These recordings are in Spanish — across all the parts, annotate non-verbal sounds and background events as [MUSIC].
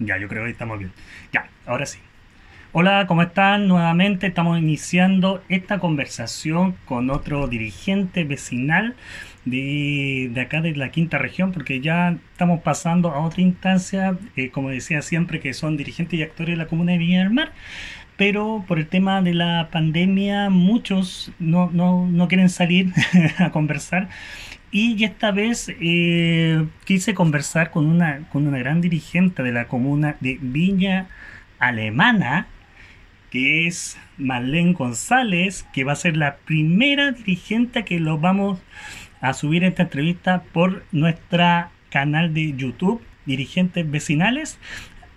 Ya, yo creo que estamos bien. Ya, ahora sí. Hola, ¿cómo están? Nuevamente estamos iniciando esta conversación con otro dirigente vecinal de, acá de la quinta región, porque ya estamos pasando a otra instancia, eh, como decía siempre, que son dirigentes y actores de la comuna de Viña del Mar, pero por el tema de la pandemia muchos no, no, no quieren salir [LAUGHS] a conversar. Y esta vez eh, quise conversar con una, con una gran dirigente de la comuna de Viña Alemana, que es Marlene González, que va a ser la primera dirigente que lo vamos a subir esta entrevista por nuestra canal de YouTube, Dirigentes Vecinales.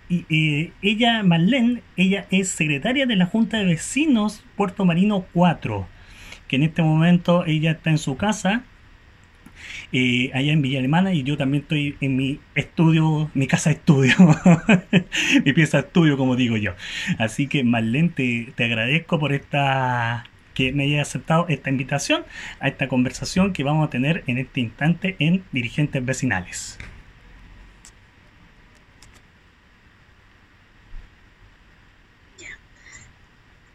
Y ella, Marlene, ella es secretaria de la Junta de Vecinos Puerto Marino 4, que en este momento ella está en su casa, eh, allá en Villa Alemana, y yo también estoy en mi estudio, mi casa estudio, [LAUGHS] mi pieza estudio, como digo yo. Así que Marlene, te, te agradezco por esta que me haya aceptado esta invitación a esta conversación que vamos a tener en este instante en Dirigentes Vecinales.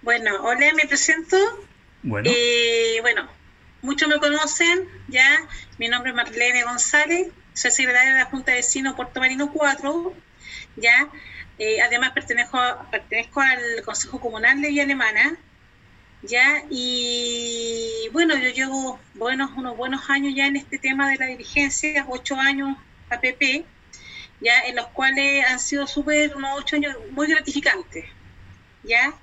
Bueno, hola, me presento. Bueno. Eh, bueno, muchos me conocen, ya. Mi nombre es Marlene González, soy secretaria de la Junta de Vecinos Puerto Marino 4, ya. Eh, además pertenezco, pertenezco al Consejo Comunal de Villa Alemana, ¿ya? Y bueno, yo llevo buenos, unos buenos años ya en este tema de la dirigencia, ocho años APP, ya en los cuales han sido súper, unos ocho años muy gratificantes, ¿ya?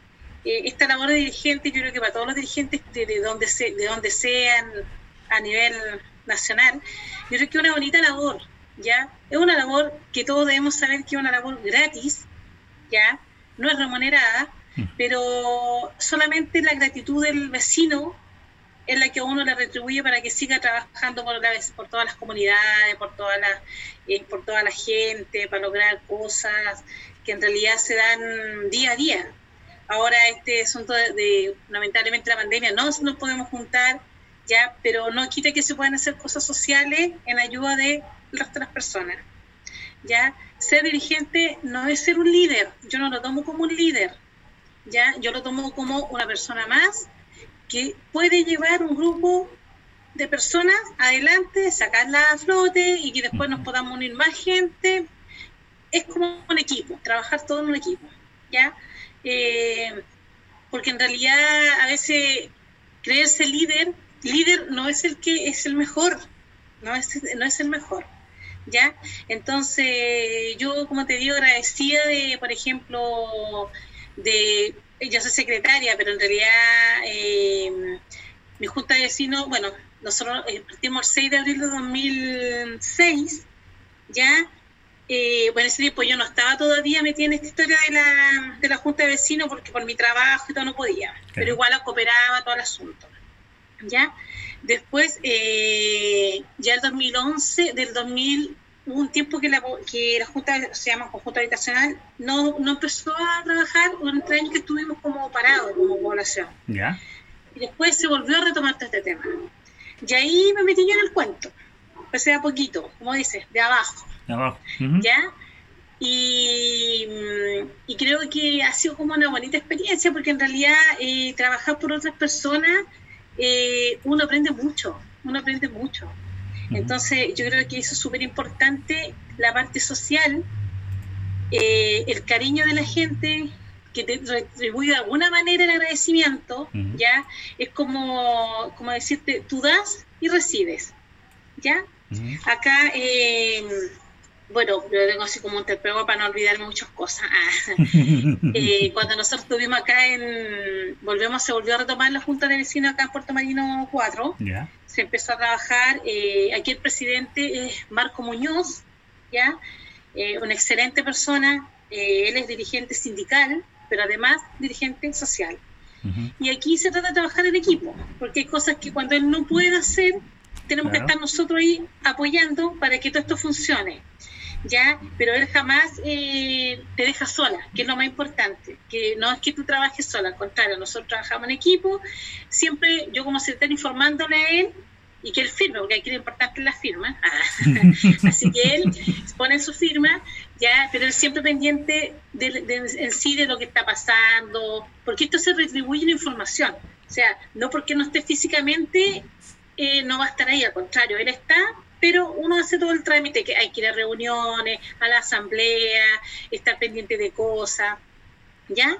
Eh, esta labor de dirigente, yo creo que para todos los dirigentes de, donde, se, de donde sean a nivel nacional, yo creo que es una bonita labor, ¿ya? Es una labor que todos debemos saber que es una labor gratis, ¿ya? No es remunerada, pero solamente la gratitud del vecino es la que uno le retribuye para que siga trabajando por, la, por todas las comunidades, por toda, la, eh, por toda la gente, para lograr cosas que en realidad se dan día a día. Ahora este asunto de, lamentablemente la pandemia no nos podemos juntar, ya, pero no quita que se puedan hacer cosas sociales en ayuda de las otras personas. Ya, ser dirigente no es ser un líder, yo no lo tomo como un líder, ¿ya? Yo lo tomo como una persona más que puede llevar un grupo de personas adelante, sacarla a flote y que después nos podamos unir más gente. Es como un equipo, trabajar todo en un equipo, ¿ya? Eh, porque en realidad a veces creerse líder, líder no es el que es el mejor, no es, no es el mejor. ¿Ya? Entonces, yo, como te digo, agradecida de, por ejemplo, de, yo soy secretaria, pero en realidad eh, mi junta de vecinos, bueno, nosotros eh, partimos el 6 de abril de 2006, ya, eh, bueno, ese tiempo yo no estaba todavía metida en esta historia de la, de la junta de vecinos porque por mi trabajo y todo no podía, pero igual cooperaba todo el asunto, ya. Después, ya el 2011, del 2000 hubo un tiempo que la, que la Junta, se llama Conjunto Habitacional, no, no empezó a trabajar, un años que estuvimos como parados como población. ¿Ya? Y después se volvió a retomar todo este tema. Y ahí me metí yo en el cuento. Empecé a poquito, como dices, de abajo. Abajo. ¿Ya? Y, y, creo que ha sido como una bonita experiencia porque en realidad eh, trabajar por otras personas, eh, uno aprende mucho, uno aprende mucho. Entonces, yo creo que eso es súper importante, la parte social, eh, el cariño de la gente, que te retribuye de alguna manera el agradecimiento, ¿ya? Es como, como decirte, tú das y recibes, ¿ya? Acá, eh, bueno, yo tengo así como un terpego para no olvidar muchas cosas. [LAUGHS] Ah, eh, cuando nosotros estuvimos acá en, volvemos, se volvió a retomar la Junta de Vecinos acá en Puerto Marino 4, se empezó a trabajar, eh, aquí el presidente es Marco Muñoz, ¿ya? Eh, una excelente persona, él es dirigente sindical, pero además dirigente social. Y aquí se trata de trabajar en equipo, porque hay cosas que cuando él no puede hacer, tenemos que estar nosotros ahí apoyando para que todo esto funcione. ¿Ya? Pero él jamás eh, te deja sola, que es lo más importante, que no es que tú trabajes sola, al contrario, nosotros trabajamos en equipo, siempre yo como secretaria informándole a él y que él firme, porque aquí lo importante es la firma, ah, [LAUGHS] así que él pone su firma, ya, pero él siempre pendiente de, en sí de lo que está pasando, porque esto se retribuye la información, o sea, no porque no esté físicamente, eh, no va a estar ahí, al contrario, él está pero uno hace todo el trámite, que hay que ir a reuniones, a la asamblea, estar pendiente de cosas, ¿ya?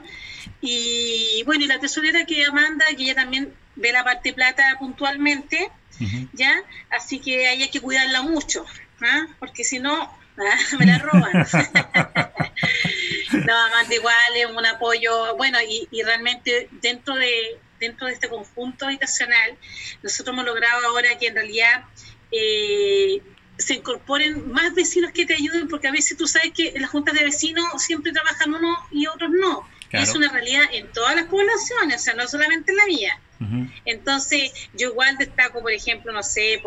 Y bueno, y la tesorera que Amanda, que ella también ve la parte plata puntualmente, ¿ya? Así que hay que cuidarla mucho, ¿ah? porque si no, ¿ah? [LAUGHS] me la roban. [LAUGHS] no, Amanda igual es un apoyo, bueno, y, y realmente dentro de dentro de este conjunto habitacional, nosotros hemos logrado ahora que en realidad eh, se incorporen más vecinos que te ayuden, porque a veces tú sabes que en las juntas de vecinos siempre trabajan unos y otros no. Es una realidad en todas las poblaciones, o sea, no solamente en la mía. Entonces, yo igual destaco, por ejemplo, no sé,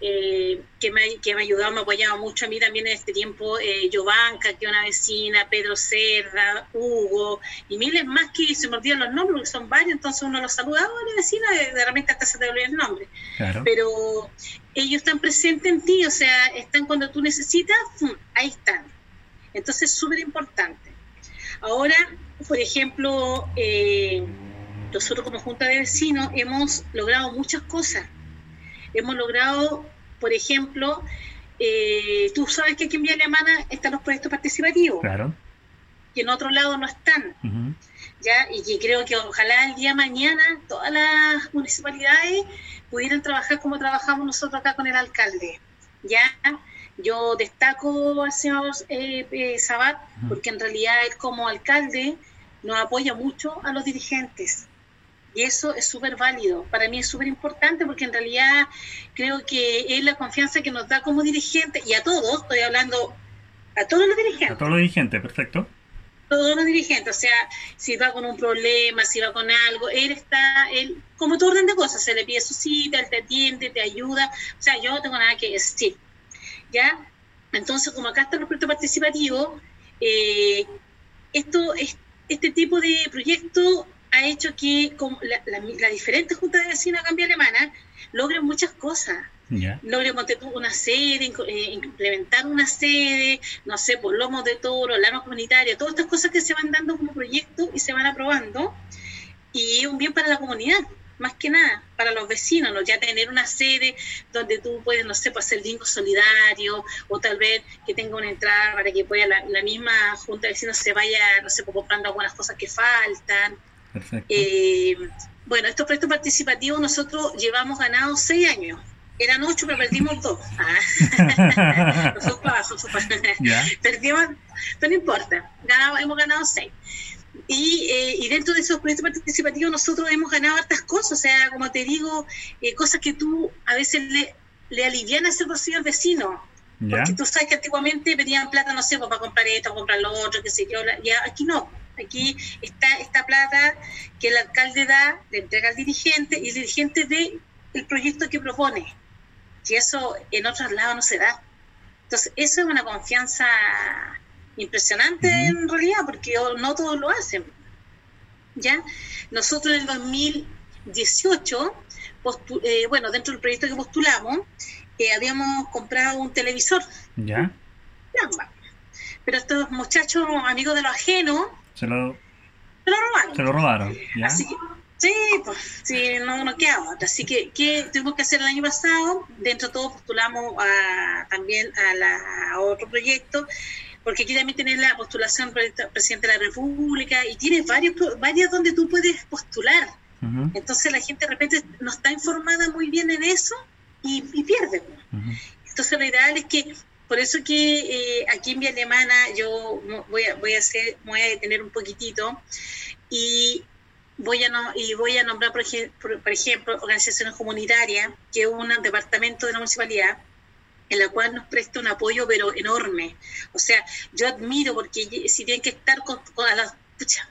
eh, que, me, que me ha ayudado, me ha apoyado mucho a mí también en este tiempo, eh, Giovanca, que es una vecina, Pedro Cerda, Hugo, y miles más que se me olvidan los nombres, porque son varios, entonces uno los saluda, hola vecina, de, de repente hasta se te olvida el nombre. Pero ellos están presentes en ti, o sea, están cuando tú necesitas, ahí están. Entonces, súper importante. Ahora, por ejemplo, eh, nosotros como Junta de Vecinos hemos logrado muchas cosas. Hemos logrado, por ejemplo, eh, tú sabes que aquí en Vía Alemana están los proyectos participativos. Claro. Que en otro lado no están. ¿Ya? Y que creo que ojalá el día mañana todas las municipalidades pudieran trabajar como trabajamos nosotros acá con el alcalde. ¿ya? Yo destaco al señor eh, eh, Sabat porque en realidad él como alcalde nos apoya mucho a los dirigentes. Y eso es súper válido. Para mí es súper importante porque en realidad creo que es la confianza que nos da como dirigente y a todos, estoy hablando a todos los dirigentes. A todos los dirigentes, perfecto todos los dirigentes, o sea, si va con un problema, si va con algo, él está, él, como todo orden de cosas, se le pide su cita, él te atiende, te ayuda, o sea, yo no tengo nada que decir, ¿ya? Entonces, como acá está el proyecto participativo, eh, esto, este tipo de proyecto ha hecho que como la, la, diferente Junta de Vecinos de Cambia Alemana logren muchas cosas, Yeah. Logremos una sede, eh, implementar una sede, no sé, por lomos de toro, lano comunitaria, todas estas cosas que se van dando como proyecto y se van aprobando. Y un bien para la comunidad, más que nada, para los vecinos, ¿no? ya tener una sede donde tú puedes, no sé, pues, hacer bingo solidario o tal vez que tenga una entrada para que pueda la, misma junta de vecinos se vaya, no sé, pues, comprando algunas cosas que faltan. Eh, bueno, estos proyectos participativos nosotros llevamos ganados seis años eran ocho, pero perdimos [LAUGHS] dos. Ah. Perdimos, pero no importa, ganado, hemos ganado seis. Y, eh, y, dentro de esos proyectos participativos nosotros hemos ganado hartas cosas, o sea, como te digo, eh, cosas que tú a veces le, le alivianas ese bolsillo al vecino. Porque tú sabes que antiguamente pedían plata, no sé, pues, para comprar esto, para comprar lo otro, qué sé yo. Ya aquí no. Aquí está esta plata que el alcalde da, le entrega al dirigente y el dirigente ve el proyecto que propone y eso en otros lados no se da. Entonces, eso es una confianza impresionante en realidad, porque no todos lo hacen. ¿Ya? Nosotros en el 2018, eh, bueno, dentro del proyecto que postulamos, eh, habíamos comprado un televisor. ¿Ya? Pero estos muchachos, amigos de lo ajeno, se lo, se lo robaron. Se lo robaron. ¿ya? Así que Sí, pues sí, no, no queda otra. Así que, ¿qué tuvimos que hacer el año pasado? Dentro de todo postulamos a, también a, la, otro proyecto, porque aquí también tienes la postulación presidente de la República y tienes varios, varias donde tú puedes postular. Entonces la gente de repente no está informada muy bien en eso y, pierde. Entonces lo ideal es que, por eso que eh, aquí en Vía Alemana yo voy a, voy a hacer, voy a detener un poquitito y voy a no, y voy a nombrar, por, por, ejemplo, organizaciones comunitarias, que es un departamento de la municipalidad, en la cual nos presta un apoyo, pero enorme. O sea, yo admiro porque si tienen que estar con, a las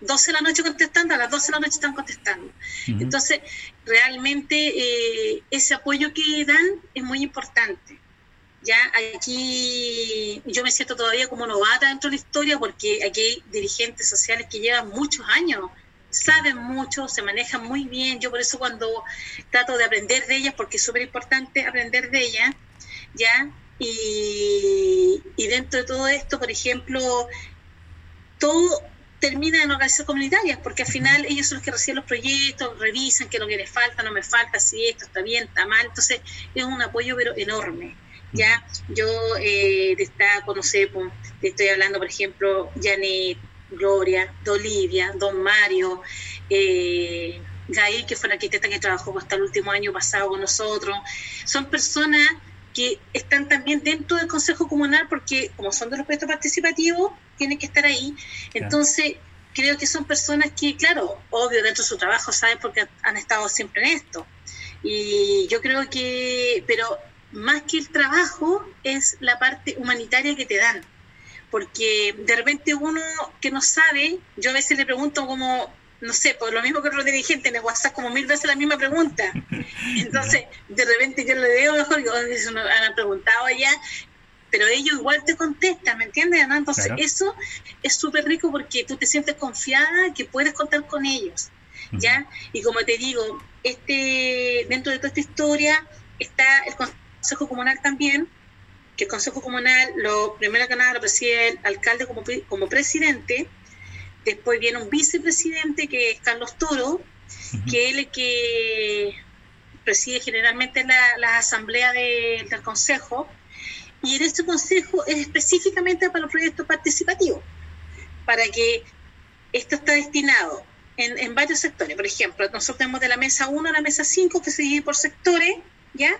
12 de la noche contestando, a las 12 de la noche están contestando. Entonces, realmente eh, ese apoyo que dan es muy importante. Ya aquí yo me siento todavía como novata dentro de la historia porque aquí hay dirigentes sociales que llevan muchos años, saben mucho, se manejan muy bien. Yo por eso cuando trato de aprender de ellas, porque es súper importante aprender de ellas, ¿ya? Y, y dentro de todo esto, por ejemplo, todo termina en organizaciones comunitarias, porque al final ellos son los que reciben los proyectos, revisan qué es lo que les falta, no me falta, si esto está bien, está mal. Entonces es un apoyo pero enorme. Ya, yo eh, no sé, te estoy hablando, por ejemplo, Janet, Gloria, Dolivia, Don Mario, eh, Gail, que fue la arquitecta que trabajó hasta el último año pasado con nosotros. Son personas que están también dentro del Consejo Comunal porque como son de los proyectos participativos, tienen que estar ahí. Entonces, creo que son personas que, claro, obvio, dentro de su trabajo, saben porque han estado siempre en esto. Y yo creo que, pero más que el trabajo, es la parte humanitaria que te dan. Porque de repente uno que no sabe, yo a veces le pregunto como, no sé, por lo mismo que otro dirigente en el WhatsApp como mil veces la misma pregunta. [LAUGHS] Entonces, de repente yo le digo mejor, eso me han preguntado allá, pero ellos igual te contestan, ¿me entiendes? ¿no? Entonces, eso es súper rico porque tú te sientes confiada que puedes contar con ellos, ¿ya? Y como te digo, este dentro de toda esta historia está el Consejo Comunal también, que el Consejo Comunal, lo primero que nada lo preside el alcalde como, como presidente, Después viene un vicepresidente que es Carlos Toro, que es el que preside generalmente la, la asamblea del consejo. Y en este consejo es específicamente para los proyectos participativos, para que esto está destinado en, en, varios sectores. Por ejemplo, nosotros tenemos de la mesa 1 a la mesa 5 que se divide por sectores, ¿ya?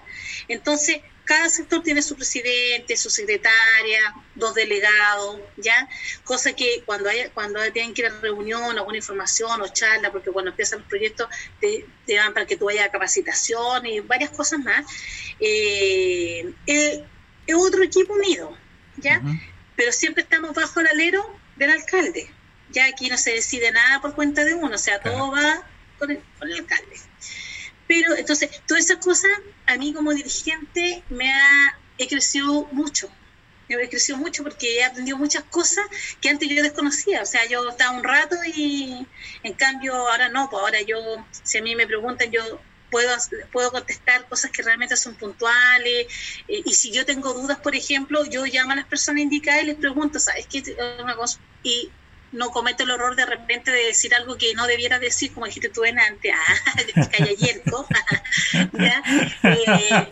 Entonces, cada sector tiene su presidente, su secretaria, dos delegados, ¿ya? Cosa que cuando haya, cuando tienen que ir a reunión, alguna información o charla, porque cuando empiezan los proyectos te, te dan para que tú vayas a capacitación y varias cosas más, eh, eh, es otro equipo unido, ¿ya? Pero siempre estamos bajo el alero del alcalde, ya aquí no se decide nada por cuenta de uno, o sea, todo va con el, con el alcalde. Pero entonces, todas esas cosas a mí como dirigente me ha, crecido mucho. He crecido mucho porque he aprendido muchas cosas que antes yo desconocía. O sea, yo estaba un rato y en cambio ahora no, pues ahora yo, si a mí me preguntan, yo puedo, puedo contestar cosas que realmente son puntuales. Eh, y si yo tengo dudas, por ejemplo, yo llamo a las personas indicadas y les pregunto, ¿sabes qué? Cosa, y no comete el error de repente de decir algo que no debiera decir, como dijiste tú en antes, ah, [LAUGHS] callayerco, [LAUGHS] ¿ya? Eh,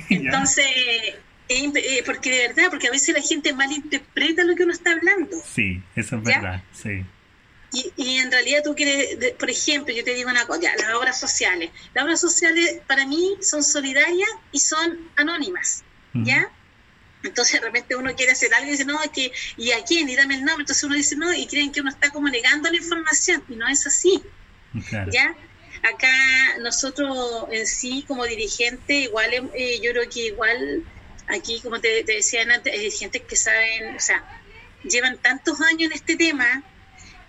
[LAUGHS] Entonces, eh, porque de verdad, porque a veces la gente malinterpreta lo que uno está hablando. Sí, eso es verdad, sí. Y, y, en realidad tú quieres, por ejemplo, yo te digo una cosa, las obras sociales. Las obras sociales para mí son solidarias y son anónimas, ¿ya? Entonces de repente uno quiere hacer algo y dice, no, es que, ¿y a quién? Y dame el nombre. Entonces uno dice, no, y creen que uno está como negando la información, y no es así. ¿Ya? Acá nosotros en sí, como dirigente, igual eh, yo creo que igual aquí, como te, decía antes, hay dirigentes que saben, o sea, llevan tantos años en este tema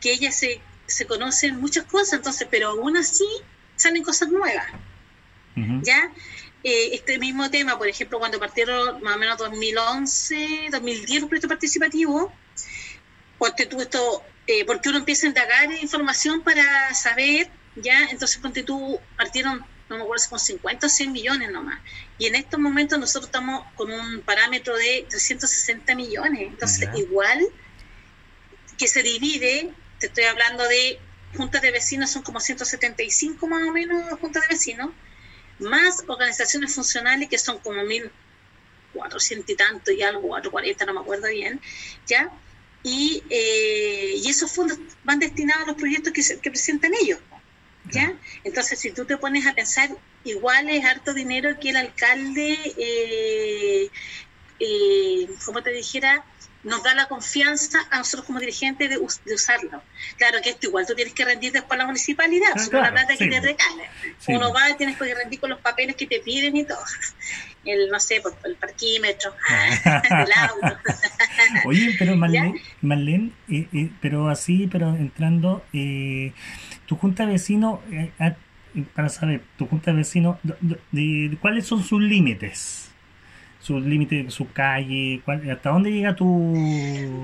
que ellas se, se conocen muchas cosas, entonces, pero aún así salen cosas nuevas. ¿Ya? Eh, este mismo tema, por ejemplo, cuando partieron más o menos 2011, 2010 los proyectos participativos, ponte tú esto, eh, porque uno empieza a indagar información para saber, ya, entonces ponte tú, partieron, no me acuerdo si con 50 o 100 millones nomás, y en estos momentos nosotros estamos con un parámetro de 360 millones, entonces igual que se divide, te estoy hablando de juntas de vecinos, son como 175 más o menos juntas de vecinos, más organizaciones funcionales que son como 1.400 y tanto y algo, 440, no me acuerdo bien, ¿ya? Y, eh, y esos fondos van destinados a los proyectos que, que presentan ellos, ¿ya? Entonces, si tú te pones a pensar, igual es harto dinero que el alcalde, eh, eh, como te dijera, nos da la confianza a nosotros como dirigentes de, usarlo. Claro que esto igual tú tienes que rendir después a la municipalidad, ah, la plata que te regala. Uno va y tienes que rendir con los papeles que te piden y todo. [LAUGHS] El, no sé, pues, el parquímetro, [LAUGHS] el auto. [LAUGHS] Oye, pero Marlene, eh, eh, pero así, pero entrando, eh, tu junta de vecinos, para saber, tu junta de vecinos, de, ¿cuáles son sus límites? Su límite, su calle, hasta dónde llega tu...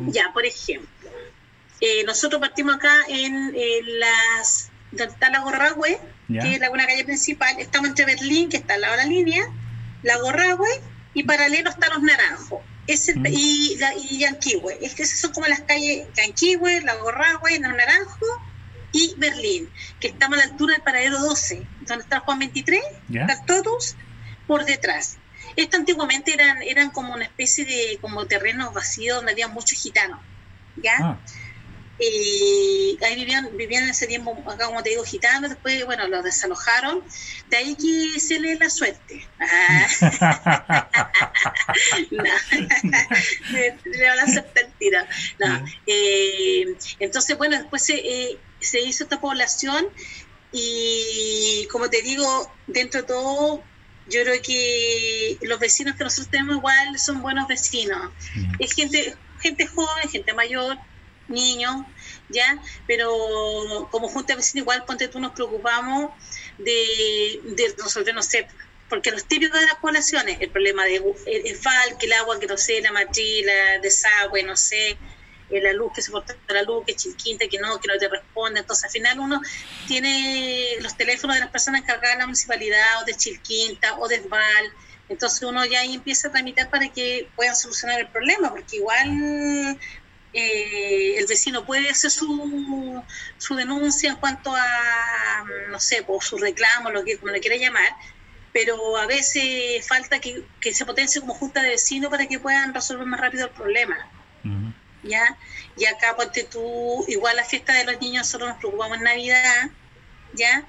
Ya, por ejemplo, eh, nosotros partimos acá en, las... donde está la Gorrahue, que es la, una calle principal, estamos entre Berlín, que está al lado de la línea, la Gorrahue, y paralelo están los Naranjos. Mm. y, y Yanquihue. Es que esas son como las calles Yanquihue, La Gorrahue, Los Naranjos y Berlín, que estamos a la altura del paradero 12, donde está Juan 23, todos por detrás. Esto antiguamente eran, eran como una especie de como terrenos vacíos donde había muchos gitanos, ¿ya? Ah. Y ahí vivían, vivían en ese tiempo, acá como te digo, gitanos, después, bueno, los desalojaron, de ahí que se le la suerte. Ah. no, le van a serpentina. No. Eh, entonces, bueno, después se, eh, se hizo esta población y, como te digo, dentro de todo, yo creo que los vecinos que nosotros tenemos igual son buenos vecinos. Es gente, gente joven, gente mayor, niños, ¿ya? Pero como junta vecina igual, ponte tú, nos preocupamos de, de resolver, no sé, porque los típicos de las poblaciones, el problema de el, FAL, que el agua que no sé, la matrila, desagüe, no sé, la luz que se corta la luz, que es chiquita, que no, que no te responde. Entonces, al final uno tiene los teléfonos de las personas encargadas de la municipalidad o de Chilquinta o de Esval. Entonces uno ya ahí empieza a tramitar para que puedan solucionar el problema, porque igual eh, el vecino puede hacer su, su denuncia en cuanto a, no sé, por su reclamo, lo que como le quiera llamar, pero a veces falta que, se potencie como junta de vecinos para que puedan resolver más rápido el problema. ¿Ya? Y acá, ponte tú, igual la fiesta de los niños, nosotros nos preocupamos en Navidad, ¿ya?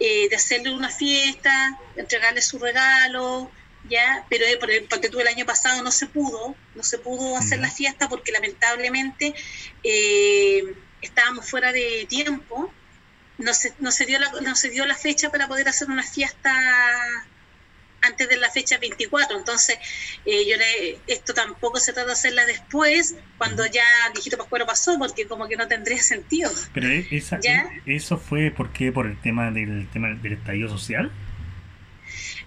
Eh, de hacerle una fiesta, entregarle su regalo, ya, pero eh, por el, tú el año pasado no se pudo, no se pudo hacer la fiesta porque lamentablemente eh, estábamos fuera de tiempo, no se, no, se dio la, no se dio la fecha para poder hacer una fiesta antes de la fecha 24. Entonces, eh, yo le, esto tampoco se trata de hacerla después, cuando ya viejito Pascuero pasó, porque como que no tendría sentido. Pero esa, eso fue porque por el tema del tema del estallido social.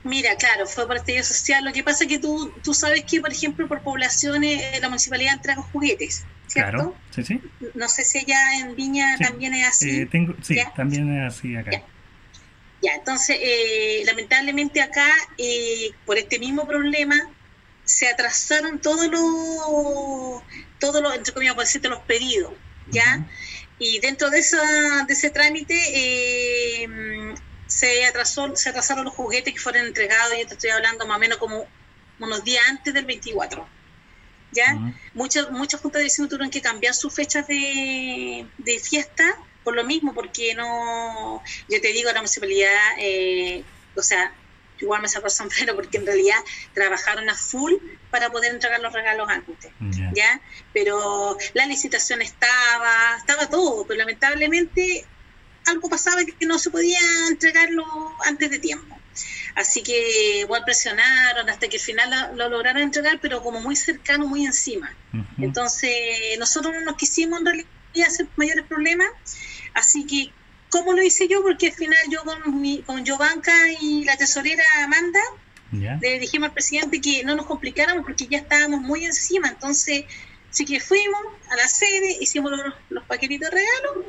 Mira, claro, fue por estallido social. Lo que pasa es que tú, tú sabes que, por ejemplo, por poblaciones eh, la municipalidad entrega juguetes, ¿cierto? Claro, sí, sí. No sé si allá en Viña también es así. Eh, tengo, sí, también es así acá. Ya, entonces, eh, lamentablemente acá, por este mismo problema, se atrasaron todos los, todos los, entre comillas, por decirte, los pedidos, ¿ya? Y dentro de, esa, de ese trámite, eh, se atrasó, se atrasaron los juguetes que fueron entregados, y te estoy hablando más o menos como unos días antes del 24. ¿Ya? Muchas, muchas juntas de vecinos tuvieron que cambiar sus fechas de, fiesta por lo mismo, porque no, yo te digo, la municipalidad, eh, o sea, igual me sacó el sombrero porque en realidad trabajaron a full para poder entregar los regalos antes, ¿ya? Pero la licitación estaba, estaba todo, pero lamentablemente algo pasaba que no se podía entregarlo antes de tiempo. Así que igual presionaron hasta que al final lo, lograron entregar, pero como muy cercano, muy encima. Entonces, nosotros no nos quisimos en realidad hacer mayores problemas. Así que, ¿cómo lo hice yo? Porque al final yo con, mi, con Jovanka y la tesorera Amanda, le dijimos al presidente que no nos complicáramos porque ya estábamos muy encima. Entonces, sí que fuimos a la sede, hicimos los, los paquetitos de regalos,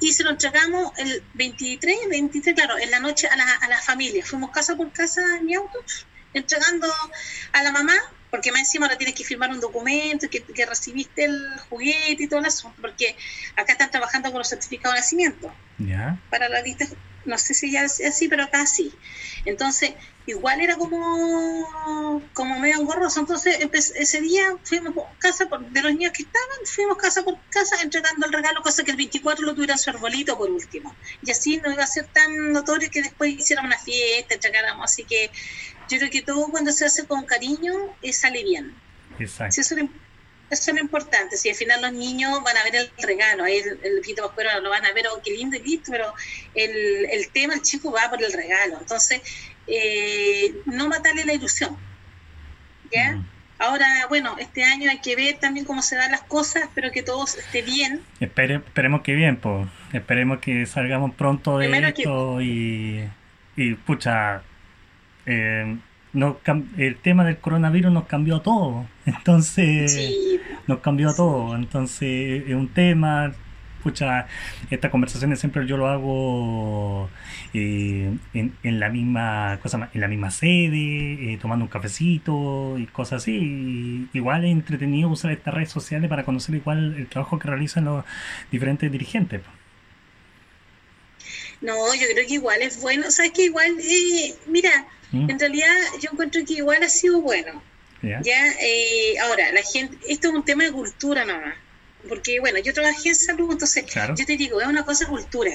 y se lo entregamos el 23, 23, claro, en la noche a la, a la familia. Fuimos casa por casa en mi auto, entregando a la mamá, porque más encima ahora tienes que firmar un documento, que, que recibiste el juguete y todo eso, porque acá están trabajando con los certificados de nacimiento. Ya. Para la lista, no sé si ya es así, pero acá sí. Entonces, igual era como, como medio engorroso. Entonces, ese día fuimos casa por, de los niños que estaban, fuimos casa por casa entregando el regalo, cosa que el 24 lo tuviera su arbolito por último. Y así no iba a ser tan notorio que después hiciéramos una fiesta, entregáramos. Así que yo creo que todo cuando se hace con cariño eh, sale bien. Exacto. eso, es lo importante. Si al final los niños van a ver el regalo, el, el viejito lo van a ver, oh, qué lindo y listo, pero el, el tema, el chico va por el regalo. Entonces, eh, no matarle la ilusión. ¿Ya? Ahora, bueno, este año hay que ver también cómo se dan las cosas, pero que todo esté bien. esperemos que bien, pues. Esperemos que salgamos pronto de esto y, y, pucha, eh, el tema del coronavirus nos cambió a todos. [LAUGHS] Entonces, nos cambió a todos. Entonces, es un tema, escucha, estas conversaciones siempre yo lo hago eh, en, la misma cosa, en la misma sede, eh, tomando un cafecito y cosas así. igual es entretenido usar estas redes sociales para conocer igual el trabajo que realizan los diferentes dirigentes. No, yo creo que igual es bueno, sabes que igual, eh, mira, ¿Mm? en realidad yo encuentro que igual ha sido bueno. Ya, ahora, la gente, esto es un tema de cultura nomás porque bueno, yo trabajé en salud, entonces yo te digo, es una cosa cultura,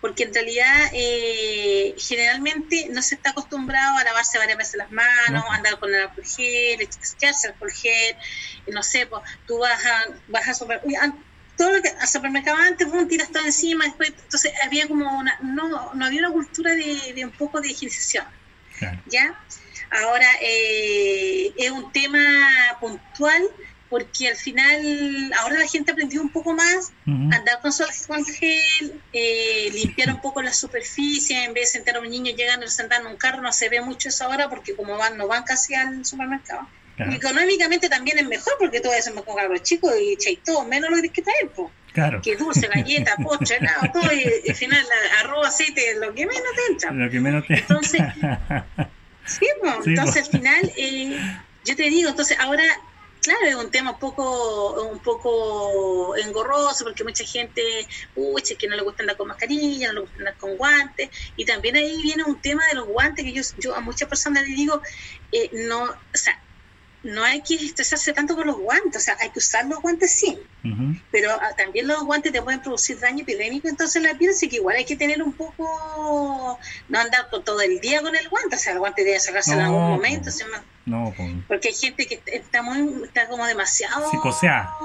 porque en realidad eh, generalmente no se está acostumbrado a lavarse varias veces las manos, andar con el alcohol gel, echarse alcohol gel, no sé, pues, tú vas a, vas a super, todo lo que a supermercado antes, un tiras todo encima, después, entonces había como una, no, no había una cultura de, de un poco de higienización, ¿ya? Ahora eh, es un tema puntual porque al final ahora la gente aprendió un poco más a andar con sol con gel, eh, limpiar un poco la superficie, en vez de sentar a un niño llegando a sentar en un carro, no se ve mucho eso ahora porque como van, no van casi al supermercado. Económicamente también es mejor porque todo eso me con los chicos y todo, menos lo que tienes que traer, pues. Claro. Que dulce, galleta, [LAUGHS] postre, helado, todo, y, al final arroz, aceite, lo que menos te entra. Lo que menos te Entonces, sí, pues, entonces al final, eh, yo te digo, entonces ahora claro, es un tema un poco, un poco engorroso porque mucha gente, uy, que no le gusta andar con mascarilla, no le gusta andar con guantes, y también ahí viene un tema de los guantes que yo, yo a muchas personas les digo, eh, no, o sea, no hay que estresarse tanto con los guantes, o sea, hay que usar los guantes sí, pero ah, también los guantes te pueden producir daño epidémico, entonces la piel sí que igual hay que tener un poco, no andar todo el día con el guante, o sea, el guante debe sacarse en algún momento, no, porque hay gente que está muy, está como demasiado... Psicoseada.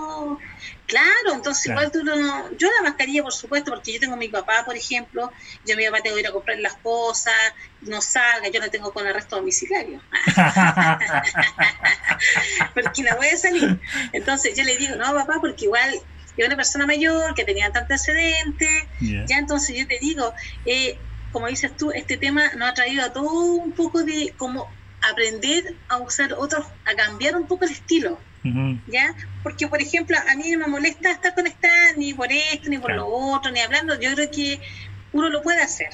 Claro, entonces igual tú no... Yo la mascarilla, por supuesto, porque yo tengo a mi papá, por ejemplo, yo a mi papá tengo que ir a comprar las cosas, no salga, yo no tengo con arresto domiciliario. [LAUGHS] porque no voy a salir. Entonces yo le digo, no, papá, porque igual es una persona mayor que tenía tanto antecedentes, ya entonces yo te digo, eh, como dices tú, este tema nos ha traído a todo un poco de como aprender a usar otros, a cambiar un poco el estilo. ¿Ya? Porque, por ejemplo, a mí no me molesta estar conectada ni por esto, ni por lo otro, ni hablando. Yo creo que uno lo puede hacer.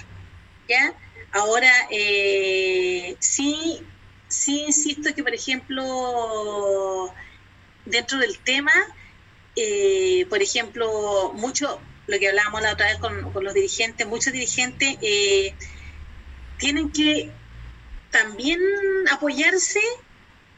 ¿Ya? Ahora, eh, sí, sí insisto que, por ejemplo, dentro del tema, eh, por ejemplo, mucho, lo que hablábamos la otra vez con, los dirigentes, muchos dirigentes eh, tienen que también apoyarse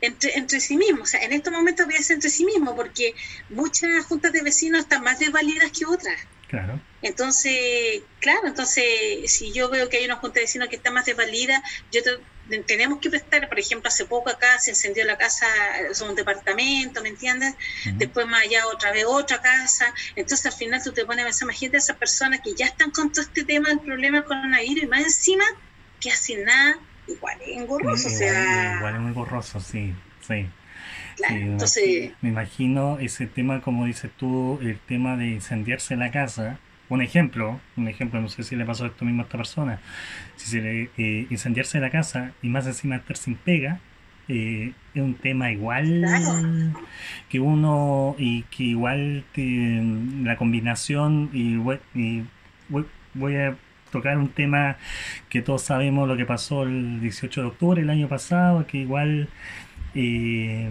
entre, entre sí mismos. O sea, en estos momentos apoyarse entre sí mismos, porque muchas juntas de vecinos están más desvalidas que otras. Claro. Entonces, claro, entonces, si yo veo que hay una junta de vecinos que está más desvalida, yo tenemos que prestar, por ejemplo, hace poco acá se encendió la casa, es un departamento, ¿me entiendes? Después más allá otra vez otra casa. Entonces, al final tú te pones a pensar, imagínate a esas personas que ya están con todo este tema del problema con coronavirus y más encima que hacen nada igual es engorroso, o sea... Igual es engorroso, sí, sí. Claro, entonces... Me imagino ese tema, como dices tú, el tema de incendiarse la casa. Un ejemplo, un ejemplo, no sé si le pasó esto mismo a esta persona. Si se le eh, incendiarse la casa y más encima estar sin pega, eh, es un tema igual que uno y que igual la combinación y, y voy a tocar un tema que todos sabemos lo que pasó el 18 de octubre el año pasado, que igual eh,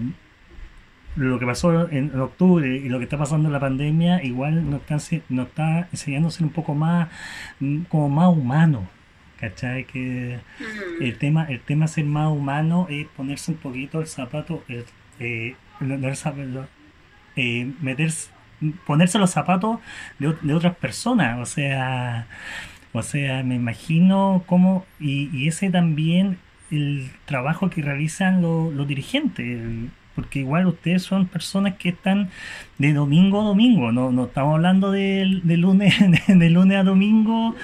lo que pasó en octubre y lo que está pasando en la pandemia, igual nos está, nos está enseñando a ser un poco más, mm, como más humano. ¿Cachai? Que el tema, el tema ser más humano es ponerse un poquito el zapato, eh, eh, meterse, ponerse los zapatos de, de otras personas, o sea, o sea, me imagino cómo, y, ese también el trabajo que realizan los dirigentes, porque igual ustedes son personas que están de domingo a domingo, no, estamos hablando de, lunes, [LAUGHS] de, lunes a domingo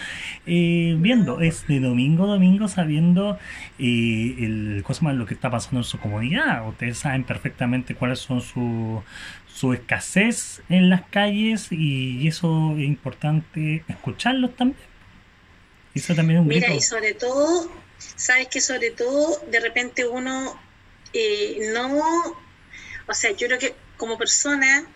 eh, viendo, es de domingo a domingo sabiendo eh, el, cosa lo que está pasando en su comunidad. Ustedes saben perfectamente cuáles son su, su escasez en las calles y eso es importante escucharlos también. Mira, y sobre todo, sabes que sobre todo de repente uno eh, no, o sea, yo creo que como persona,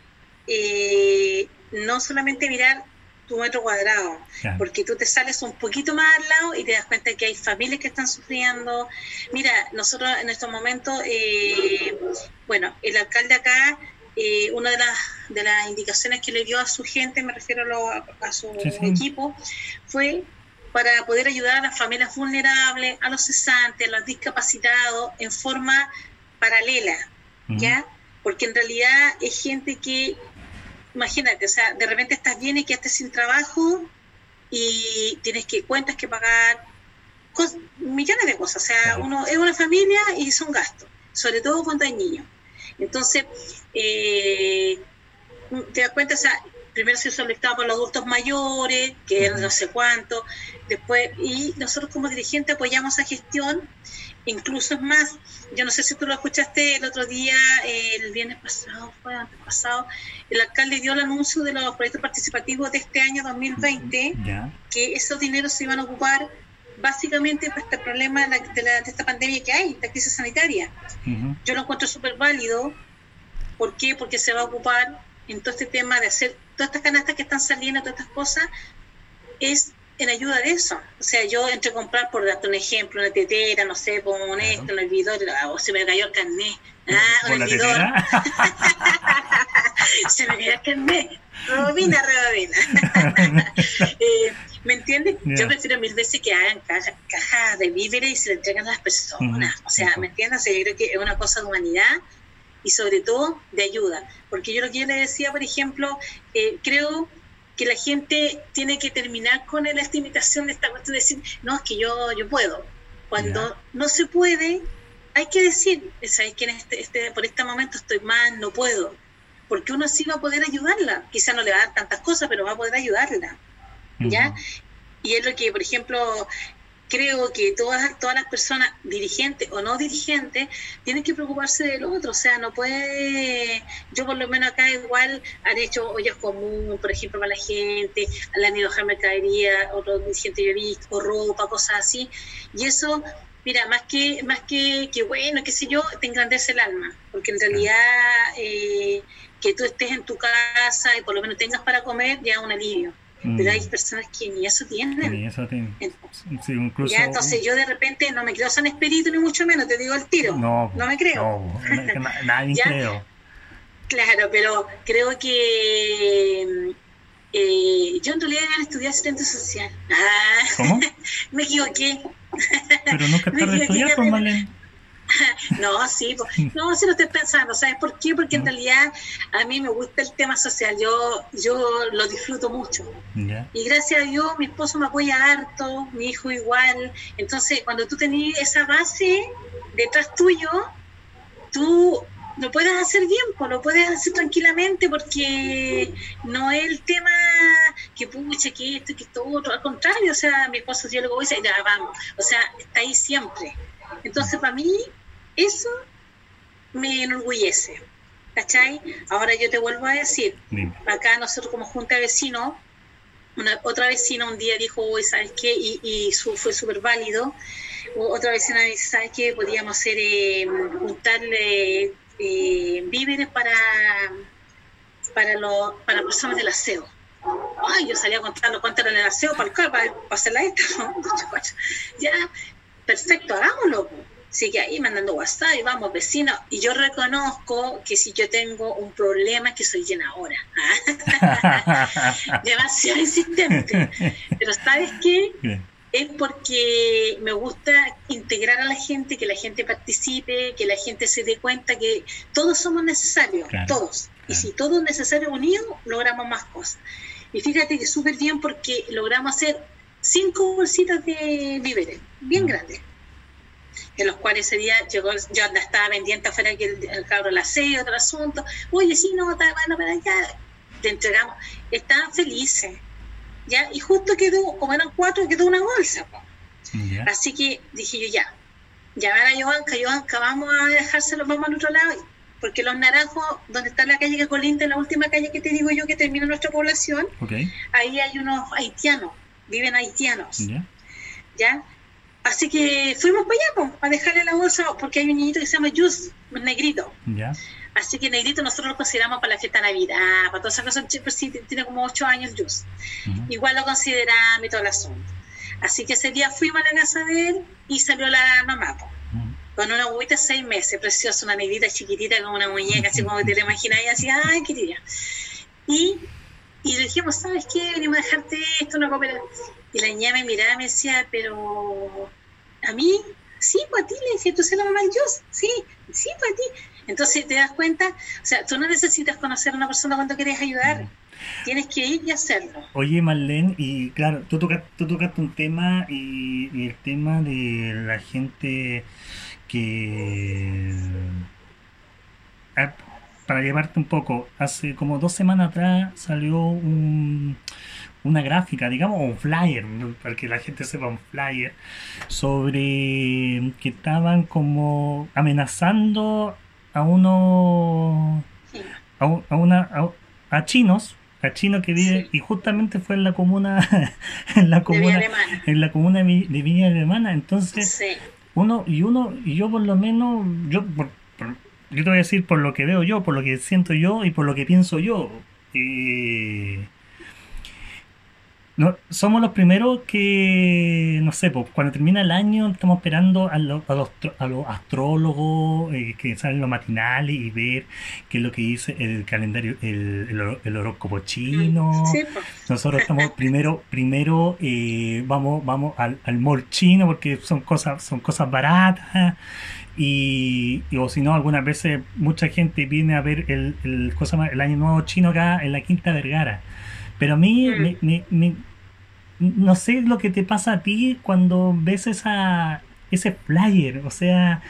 eh, no solamente mirar tu metro cuadrado, porque tú te sales un poquito más al lado y te das cuenta que hay familias que están sufriendo. Mira, nosotros en estos momentos, eh, bueno, el alcalde acá, eh, una de las, de las indicaciones que le dio a su gente, me refiero a, su equipo, fue para poder ayudar a las familias vulnerables, a los cesantes, a los discapacitados, en forma paralela, ¿ya? Porque en realidad es gente que imagínate, o sea, de repente estás bien y quedaste sin trabajo y tienes que cuentas que pagar, millones de cosas. O sea, uno es una familia y son gastos, sobre todo cuando hay niños. Entonces, eh, te das cuenta, o sea, primero se solicitaba por los adultos mayores, que eran no sé cuánto, después, y nosotros como dirigentes apoyamos a gestión Incluso es más, yo no sé si tú lo escuchaste el otro día, el viernes pasado, fue antes pasado, el alcalde dio el anuncio de los proyectos participativos de este año 2020, que esos dineros se iban a ocupar básicamente para este problema de, esta pandemia que hay, la crisis sanitaria. Yo lo encuentro súper válido. ¿Por qué? Porque se va a ocupar en todo este tema de hacer todas estas canastas que están saliendo, todas estas cosas, es en ayuda de eso. O sea, yo entre comprar, por darte un ejemplo, una tetera, no sé, pongo un esto, un hervidor, o se me cayó el carnet. Ah, un hervidor. [LAUGHS] se me cayó el carnet. Robina, robina. [LAUGHS] eh, ¿Me entiendes? Yo prefiero mil veces que hagan cajas caja de víveres y se le entregan a las personas. O sea, ¿me entiendes? O sea, yo creo que es una cosa de humanidad y sobre todo de ayuda. Porque yo lo que yo le decía, por ejemplo, eh, creo que la gente tiene que terminar con la limitación de esta cuestión de decir, no, es que yo, yo puedo. Cuando no se puede, hay que decir, ¿sabes que en este, este, por este momento estoy mal, no puedo? Porque uno sí va a poder ayudarla. Quizá no le va a dar tantas cosas, pero va a poder ayudarla. ¿Ya? Y es lo que, por ejemplo, creo que todas, todas las personas, dirigentes o no dirigentes, tienen que preocuparse del otro. O sea, no puede. Yo, por lo menos, acá igual han hecho ollas comunes, por ejemplo, para la gente, le han ido a dejar mercadería, otros dirigentes yo he visto, o ropa, cosas así. Y eso. Mira, más que, más que, que bueno, qué sé yo, te engrandece el alma, porque en realidad eh, que tú estés en tu casa y por lo menos tengas para comer, ya es un alivio pero hay mm. personas que ni eso tienen. Ni eso tienen. Sí, incluso, ya, entonces yo de repente no me creo San Espíritu ni mucho menos, te digo el tiro. No, no me creo. No, [LAUGHS] nadie creo. Claro, pero creo que eh, yo en realidad iba a estudiar asistente social. Ah, [LAUGHS] ¿Cómo? me equivoqué. Pero nunca [LAUGHS] tarde de estudiar, pues, Marlene. [LAUGHS] no, sí, no, si lo estoy pensando, ¿sabes por qué? Porque en realidad a mí me gusta el tema social, yo, yo lo disfruto mucho. Y gracias a Dios mi esposo me apoya harto, mi hijo igual. Entonces, cuando tú tenías esa base detrás tuyo, tú lo puedes hacer bien, pues lo puedes hacer tranquilamente porque no es el tema que pucha, que esto, que esto otro, al contrario, o sea, mi esposo yo luego dice, ya vamos, o sea, está ahí siempre. Entonces, para mí, eso me enorgullece. ¿Cachai? Ahora yo te vuelvo a decir, acá nosotros como junta de vecinos, una, otra vecina un día dijo, ¿sabes qué? Y, y su, fue súper válido. Otra vecina dice, ¿sabes qué? Podríamos hacer, eh, juntarle eh, víveres para, para, los, para personas del aseo. Ay, yo salía a contar cuánto era el aseo para, para, para hacer la esta. [LAUGHS] ya, perfecto, hagámoslo. Sigue ahí mandando WhatsApp y vamos, vecinos. Y yo reconozco que si yo tengo un problema es que soy llenadora. [LAUGHS] Demasiado insistente. Pero ¿sabes qué? Es porque me gusta integrar a la gente, que la gente participe, que la gente se dé cuenta que todos somos necesarios, todos. Y si todos necesarios unidos, logramos más cosas. Y fíjate que súper bien porque logramos hacer cinco bolsitas de víveres, bien mm. grandes, en los cuales ese día llegó, yo estaba pendiente afuera que el, el cabro la sé, otro asunto, oye, sí, no, está bueno, para allá, te entregamos, estaban felices, ¿ya? Y justo quedó, como eran cuatro, quedó una bolsa, así que dije yo, ya, llamar a Joanca, Joanca, vamos a dejárselo, vamos al otro lado, porque los naranjos, donde está la calle que colinda, la última calle que te digo yo que termina nuestra población, ahí hay unos haitianos, viven haitianos. ¿Ya? Así que fuimos para allá, pues, a dejarle la bolsa, porque hay un niñito que se llama Jus, un negrito. Así que negrito nosotros lo consideramos para la fiesta de Navidad, para todas esas cosas, pues sí, tiene como ocho años Jus. Igual lo consideramos y todo el asunto. Así que ese día fuimos a la casa de él y salió la mamá, con una huevita seis meses, preciosa, una negrita chiquitita con una muñeca, así como te la imaginas, y así, ay, querida. Y, y le dijimos, ¿sabes qué? Venimos a dejarte esto, una cooperativa y la niña me miraba y me decía, pero a mí, sí, pues a ti, le decía, ¿tú se la mamá de Dios? Sí, sí, pues a ti. Entonces te das cuenta, o sea, tú no necesitas conocer a una persona cuando quieres ayudar. Tienes que ir y hacerlo. Oye, Marlene, y claro, tú tocaste, tú tocaste un tema y, y el tema de la gente que... Ah, para llevarte un poco, hace como dos semanas atrás salió un, una gráfica, digamos, un flyer, para que la gente sepa un flyer, sobre que estaban como amenazando a uno, a, una, a, chinos, a chinos que vive, y justamente fue en la comuna, [LAUGHS] en la comuna, en la comuna de Villa Alemana, entonces, uno, y uno, y yo por lo menos, yo, yo te voy a decir por lo que veo yo, por lo que siento yo y por lo que pienso yo. Eh, no, somos los primeros que, no sé, pues, cuando termina el año estamos esperando a, los, a, los, astrólogos eh, que salen los matinales y ver qué es lo que dice el calendario, el, el, horóscopo chino. Pues. Nosotros [LAUGHS] estamos primero, primero eh, vamos, vamos al, al mall chino porque son cosas, son cosas baratas. Y, o si no, algunas veces mucha gente viene a ver el, el, cosa, el año nuevo chino acá en la Quinta Vergara pero a mí, mm. no sé lo que te pasa a ti cuando ves esa, ese flyer, o sea,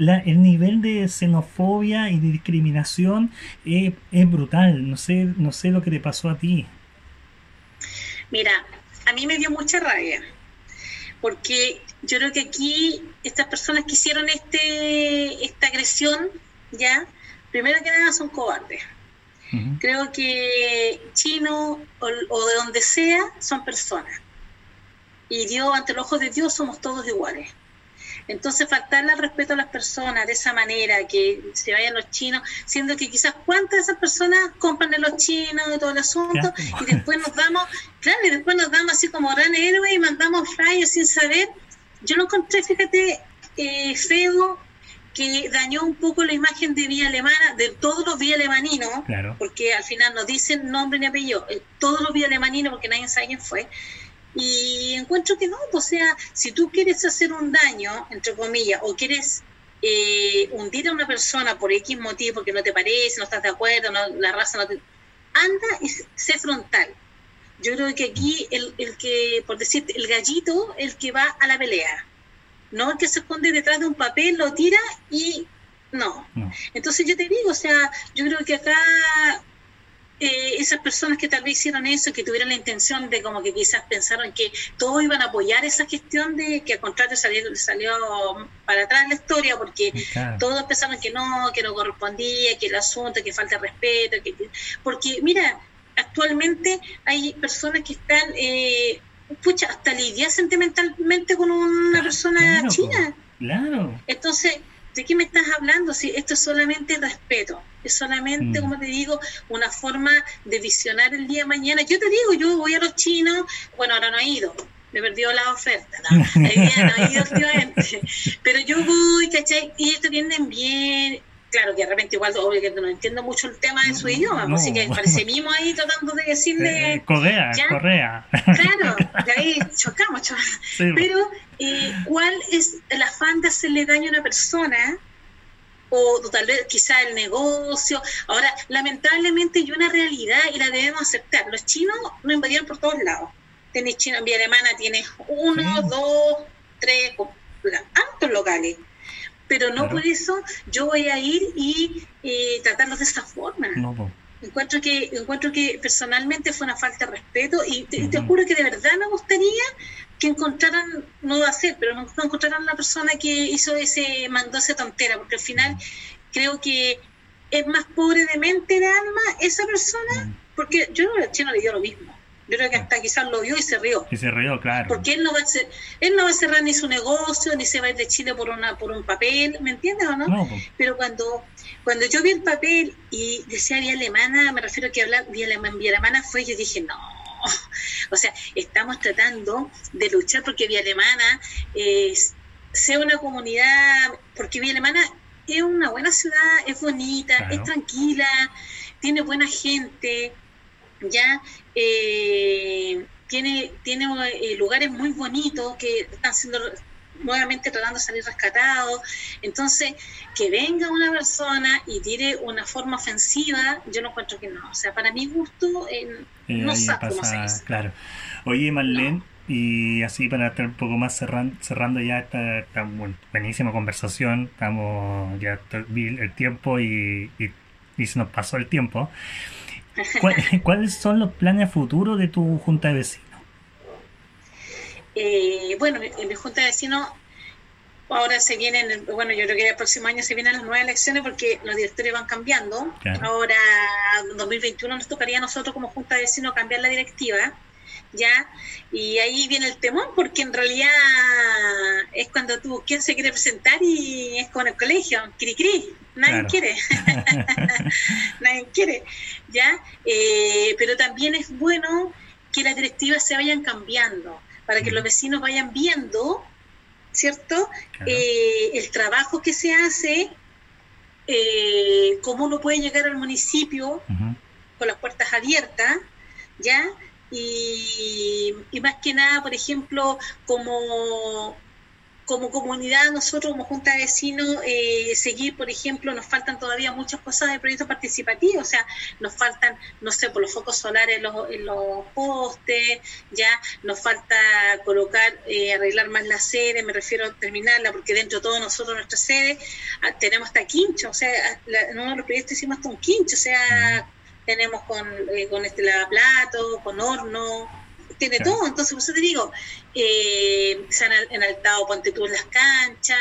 el nivel de xenofobia y de discriminación es, brutal. No sé, no sé lo que te pasó a ti. Mira, a mí me dio mucha rabia, porque yo creo que aquí estas personas que hicieron este, esta agresión, ya, primero que nada son cobardes. Creo que chino o, de donde sea son personas. Y Dios, ante los ojos de Dios, somos todos iguales. Entonces, faltarle al respeto a las personas de esa manera, que se vayan los chinos, siendo que quizás cuántas de esas personas compran de los chinos y todo el asunto, y después nos damos, claro, y después nos damos así como gran héroe y mandamos flyers sin saber. Yo lo encontré, fíjate, eh, feo, que dañó un poco la imagen de Vía Alemana, de todos los Vía Alemaninos, porque al final no dicen nombre ni apellido, todos los Vía Alemaninos, porque nadie sabe quién fue. Y encuentro que no, o sea, si tú quieres hacer un daño, entre comillas, o quieres eh, hundir a una persona por X motivo, porque no te parece, no estás de acuerdo, la raza no te... Anda y sé frontal. Yo creo que aquí el, el que, por decirte, el gallito, el que va a la pelea no que se esconde detrás de un papel, lo tira y no. Entonces yo te digo, o sea, yo creo que acá eh, esas personas que tal vez hicieron eso, que tuvieron la intención de como que quizás pensaron que todos iban a apoyar esa gestión de que al contrario salió, salió para atrás la historia porque todos pensaron que no, que no correspondía, que el asunto, que falta respeto, que, porque mira, actualmente hay personas que están... Eh, pucha, hasta lidiar sentimentalmente con una persona china. Claro. Entonces, ¿de qué me estás hablando? Si esto es solamente respeto, es solamente, mm. como te digo, una forma de visionar el día de mañana. Yo te digo, yo voy a los chinos, bueno, ahora no he ido, me perdió la oferta, ¿no? [LAUGHS] no he ido últimamente, pero yo voy, ¿cachai? Y ellos te atienden bien, claro que de repente igual obvio que no entiendo mucho el tema de su idioma, pues, así que parece ahí tratando de decirle eh, Correa, Correa. Claro, de ahí [LAUGHS] chocamos, chocamos. pero eh, ¿cuál es el afán de hacerle daño a una persona? O tal vez quizá el negocio. Ahora, lamentablemente hay una realidad y la debemos aceptar. Los chinos nos invadieron por todos lados. Tienes chino en vía alemana, tienes uno, dos, tres, altos locales pero no por eso yo voy a ir y eh, tratarlos de esta forma. Encuentro que, encuentro que personalmente fue una falta de respeto y te, juro que de verdad me gustaría que encontraran, no va a ser, pero no, encontraran la persona que hizo ese, mandó esa tontera, porque al final creo que es más pobre de mente, de alma, esa persona, porque yo a Chino le dio lo mismo Yo creo que hasta quizás lo vio y se rió. Y se rió, claro. Porque él no va a ser, él no va a cerrar ni su negocio, ni se va a ir de Chile por una por un papel, ¿me entiendes o no? Pero cuando cuando yo vi el papel y decía vía alemana, me refiero a que hablar vía alemana, vía alemana fue, yo dije, no, [LAUGHS] o sea, estamos tratando de luchar porque Vía Alemana sea una comunidad, porque Vía Alemana es una buena ciudad, es bonita, es tranquila, tiene buena gente, ya eh, tiene, tiene eh, lugares muy bonitos que están siendo nuevamente tratando de salir rescatados. Entonces, que venga una persona y tire una forma ofensiva, yo no encuentro que no. O sea, para mi gusto, eh, no sabe cómo se Claro. Oye, Marlene. Y así para estar un poco más cerrando, cerrando ya esta, buenísima conversación, estamos ya el tiempo y, y, se nos pasó el tiempo. [LAUGHS] ¿Cuáles son los planes futuros de tu junta de vecinos? Eh, bueno, en mi junta de vecinos ahora se vienen, bueno, yo creo que el próximo año se vienen las nuevas elecciones porque los directores van cambiando. Ahora, en 2021 nos tocaría a nosotros como junta de vecinos cambiar la directiva. ¿Ya? Y ahí viene el temor, porque en realidad es cuando tú, ¿quién se quiere presentar? Y es con el colegio, cri cri, nadie quiere, [LAUGHS] nadie quiere, ¿ya? Eh, pero también es bueno que las directivas se vayan cambiando, para que los vecinos vayan viendo, ¿cierto? Eh, el trabajo que se hace, eh, cómo uno puede llegar al municipio con las puertas abiertas, ¿ya? Y, más que nada, por ejemplo, como, como comunidad, nosotros como Junta de Vecinos, eh, seguir, por ejemplo, nos faltan todavía muchas cosas de proyectos participativos, o sea, nos faltan, no sé, por los focos solares en los, los postes, ya, nos falta colocar, eh, arreglar más la sede, me refiero a terminarla, porque dentro de todo nosotros, nuestra sede, ah, tenemos hasta quincho, o sea, en uno de los proyectos hicimos hasta un quincho, o sea tenemos con, eh, con este lavaplato, con horno, tiene todo. Entonces, por eso te digo, eh, se han enaltado, ponte tú en las canchas.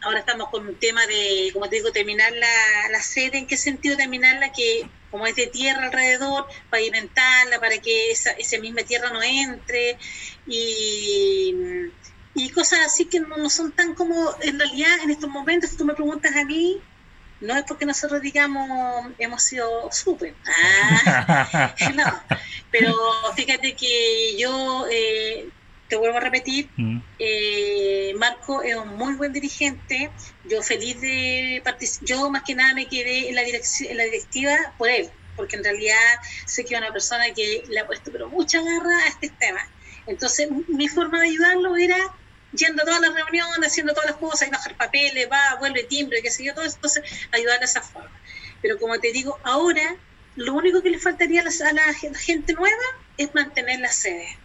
Ahora estamos con un tema de, como te digo, terminar la, la sede. ¿En qué sentido terminarla? Que como es de tierra alrededor, pavimentarla para que esa, esa misma tierra no entre. Y, y cosas así que no, no son tan como, en realidad, en estos momentos, si tú me preguntas a mí, no es porque nosotros digamos hemos sido súper, ah, [LAUGHS] no, pero fíjate que yo eh, te vuelvo a repetir, mm. eh, Marco es un muy buen dirigente, yo feliz de participar, yo más que nada me quedé en la, en la directiva por él, porque en realidad sé que es una persona que le ha puesto pero mucha garra a este tema. Entonces mi forma de ayudarlo era yendo a todas las reuniones, haciendo todas las cosas, y bajar papeles, va, vuelve timbre, qué sé yo, todo eso, entonces ayudar de esa forma. Pero como te digo, ahora lo único que le faltaría a la, gente nueva es mantener la sede.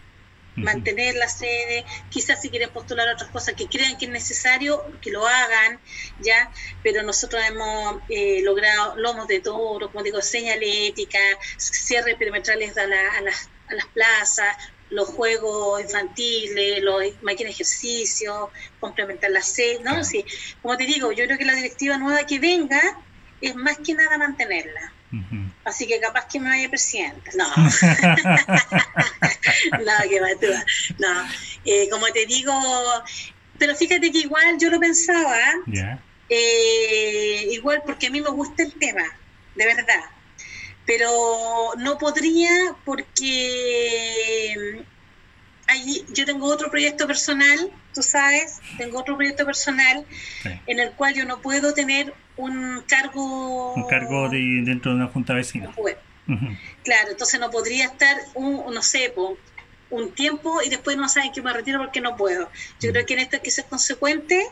Mantener la sede, quizás si quieren postular otras cosas que crean que es necesario, que lo hagan, ya, pero nosotros hemos eh, logrado lomos de toro, como digo, señalética, cierres perimetrales a, a, las, a las plazas, los juegos infantiles, los máquinas de ejercicio, complementar la sed, ¿no? Sí, como te digo, yo creo que la directiva nueva que venga es más que nada mantenerla. Así que capaz que me vaya presidenta. No. [LAUGHS] [LAUGHS] no, que va No. Eh, como te digo, pero fíjate que igual yo lo pensaba, eh, igual porque a mí me gusta el tema, de verdad pero no podría porque ahí yo tengo otro proyecto personal, tú sabes, tengo otro proyecto personal en el cual yo no puedo tener un cargo... Un cargo de, dentro de una junta vecina. Claro, entonces no podría estar, un, no sé, un tiempo y después no saben que me retiro porque no puedo. Yo creo que en esto hay que ser consecuente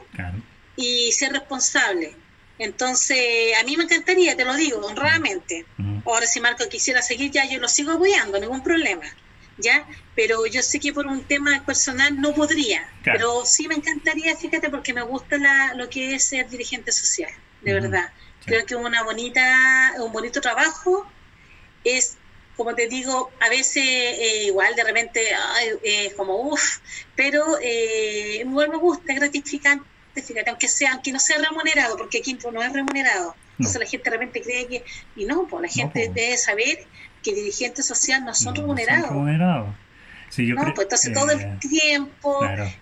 y ser responsable. Entonces, a mí me encantaría, te lo digo, honradamente. Ahora, si Marco quisiera seguir, ya yo lo sigo apoyando, ningún problema. ¿Ya? Pero yo sé que por un tema personal no podría. Pero sí me encantaría, fíjate, porque me gusta la, lo que es ser dirigente social, de verdad. Creo que una bonita, un bonito trabajo es como te digo, a veces eh, igual de repente es como uff, pero eh, igual me gusta, es gratificante fíjate, aunque sea, aunque no sea remunerado, porque aquí no es remunerado. Entonces la gente de repente cree que, y no, pues la gente debe saber que dirigente social no son remunerados. Sí, yo no, pues entonces todo el tiempo,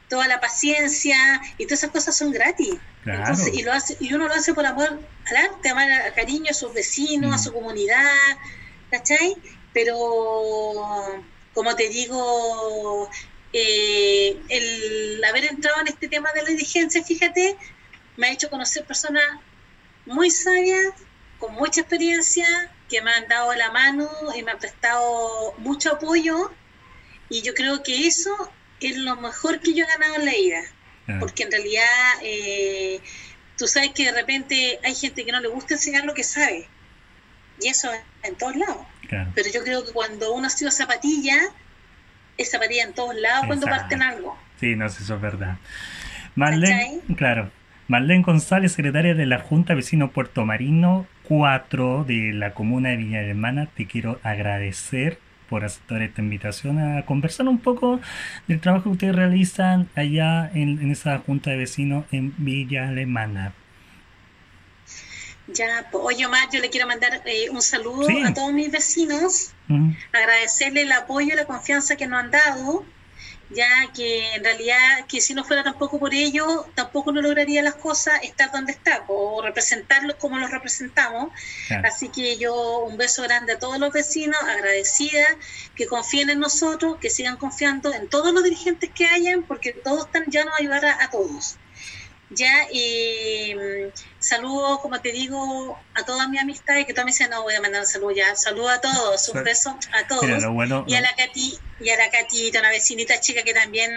toda la paciencia y todas esas cosas son gratis. Entonces, y, lo hace, y uno lo hace por amor al arte, amar a cariño a sus vecinos, a mm. su comunidad, ¿cachai? Pero, como te digo, eh, el haber entrado en este tema de la dirigencia, fíjate, me ha hecho conocer personas muy sabias, con mucha experiencia, que me han dado la mano y me han prestado mucho apoyo y yo creo que eso es lo mejor que yo he ganado en la vida. Porque en realidad eh, tú sabes que de repente hay gente que no le gusta enseñar lo que sabe. Y eso en todos lados. Pero yo creo que cuando uno ha sido zapatilla, es zapatilla en todos lados cuando parten algo. Sí, no sé, eso es verdad. Marlene, claro. Marlene González, secretaria de la Junta Vecino Puerto Marino 4 de la comuna de Villa Alemana, te quiero agradecer por aceptar esta invitación a conversar un poco del trabajo que ustedes realizan allá en, esa junta de vecinos en Villa Alemana. Ya, pues, oye Omar, yo le quiero mandar eh, un saludo a todos mis vecinos, agradecerle el apoyo y la confianza que nos han dado ya que en realidad que si no fuera tampoco por ello, tampoco no lograría las cosas estar donde está, o representarlos como los representamos. Así que yo un beso grande a todos los vecinos, agradecida, que confíen en nosotros, que sigan confiando en todos los dirigentes que hayan, porque todos están ya nos ayudar a todos. Ya, y mm, saludo, como te digo, a todas mis amistades, que todas me dicen, no, voy a mandar un saludo ya. Saludo a todos, un beso a todos. y a la Cati, y a la Catita, una vecinita chica que también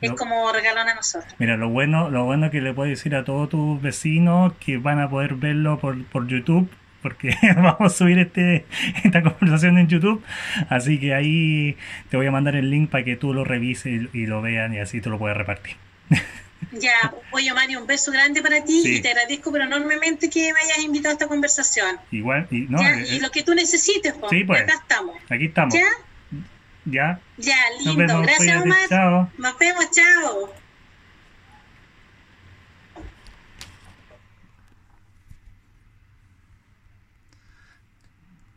es como regalón a nosotros. Mira, lo bueno, lo bueno que le puedo decir a todos tus vecinos que van a poder verlo por, por YouTube, porque [LAUGHS] vamos a subir este, esta conversación en YouTube. Así que ahí te voy a mandar el link para que tú lo revises y, lo vean y así tú lo puedes repartir. [LAUGHS] Ya, oye Mario, un beso grande para ti y te agradezco pero enormemente que me hayas invitado a esta conversación. Igual, y, no, eh, y lo que tú necesites, pues, sí, pues, acá estamos. Aquí estamos. ¿Ya? Ya. Ya, lindo. Gracias, Omar. Chao. Nos vemos, chao.